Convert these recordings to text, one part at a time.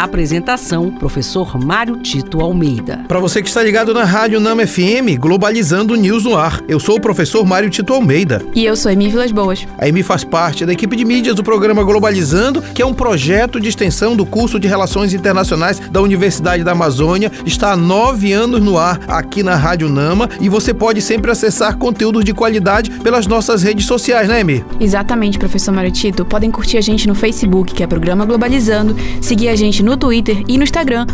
Apresentação: Professor Mário Tito Almeida. Para você que está ligado na Rádio Nama FM, Globalizando News no ar. Eu sou o professor Mário Tito Almeida. E eu sou Emi Vilas Boas. A Emi faz parte da equipe de mídias do programa Globalizando, que é um projeto de extensão do curso de Relações Internacionais da Universidade da Amazônia. Está há nove anos no ar aqui na Rádio Nama e você pode sempre acessar conteúdos de qualidade pelas nossas redes sociais, né, Emi? Exatamente, professor Mário Tito. Podem curtir a gente no Facebook, que é Programa Globalizando, seguir a gente no no Twitter e no Instagram,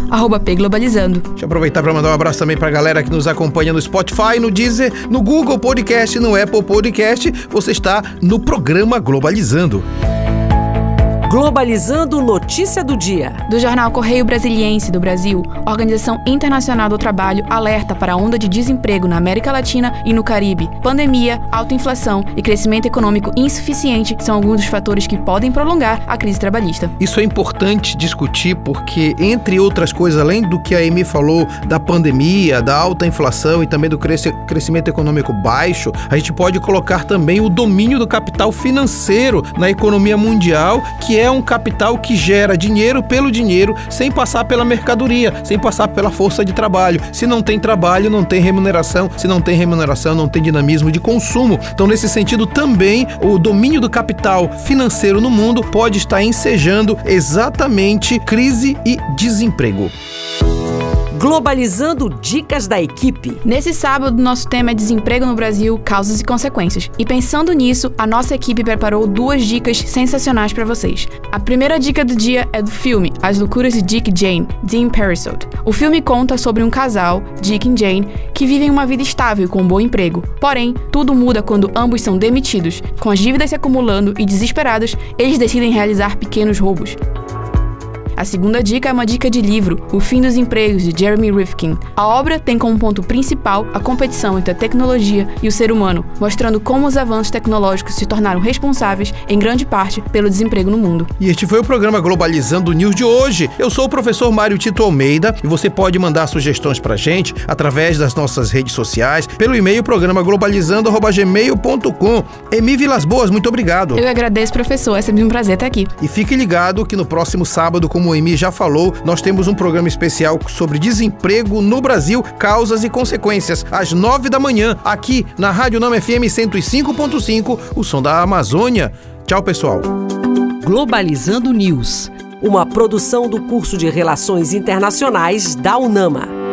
pglobalizando. Deixa eu aproveitar para mandar um abraço também para a galera que nos acompanha no Spotify, no Deezer, no Google Podcast, no Apple Podcast. Você está no programa Globalizando. Globalizando Notícia do Dia. Do jornal Correio Brasiliense do Brasil, a Organização Internacional do Trabalho alerta para a onda de desemprego na América Latina e no Caribe. Pandemia, alta inflação e crescimento econômico insuficiente são alguns dos fatores que podem prolongar a crise trabalhista. Isso é importante discutir porque, entre outras coisas, além do que a Amy falou da pandemia, da alta inflação e também do crescimento econômico baixo, a gente pode colocar também o domínio do capital financeiro na economia mundial, que é um capital que gera dinheiro pelo dinheiro, sem passar pela mercadoria, sem passar pela força de trabalho. Se não tem trabalho, não tem remuneração. Se não tem remuneração, não tem dinamismo de consumo. Então, nesse sentido, também o domínio do capital financeiro no mundo pode estar ensejando exatamente crise e desemprego. Globalizando Dicas da Equipe. Nesse sábado, nosso tema é Desemprego no Brasil, Causas e Consequências. E pensando nisso, a nossa equipe preparou duas dicas sensacionais para vocês. A primeira dica do dia é do filme As Loucuras de Dick e Jane, Dean Parisot. O filme conta sobre um casal, Dick e Jane, que vivem uma vida estável com um bom emprego. Porém, tudo muda quando ambos são demitidos. Com as dívidas se acumulando e desesperados, eles decidem realizar pequenos roubos. A segunda dica é uma dica de livro, O Fim dos Empregos, de Jeremy Rifkin. A obra tem como ponto principal a competição entre a tecnologia e o ser humano, mostrando como os avanços tecnológicos se tornaram responsáveis, em grande parte, pelo desemprego no mundo. E este foi o programa Globalizando News de hoje. Eu sou o professor Mário Tito Almeida e você pode mandar sugestões pra gente através das nossas redes sociais, pelo e-mail programa globalizando@gmail.com. Emi Vilas Boas, muito obrigado. Eu agradeço, professor. É sempre um prazer estar aqui. E fique ligado que no próximo sábado, como como o Emi já falou, nós temos um programa especial sobre desemprego no Brasil, causas e consequências, às nove da manhã, aqui na Rádio Nama FM 105.5, o som da Amazônia. Tchau, pessoal. Globalizando News, uma produção do curso de Relações Internacionais da UNAMA.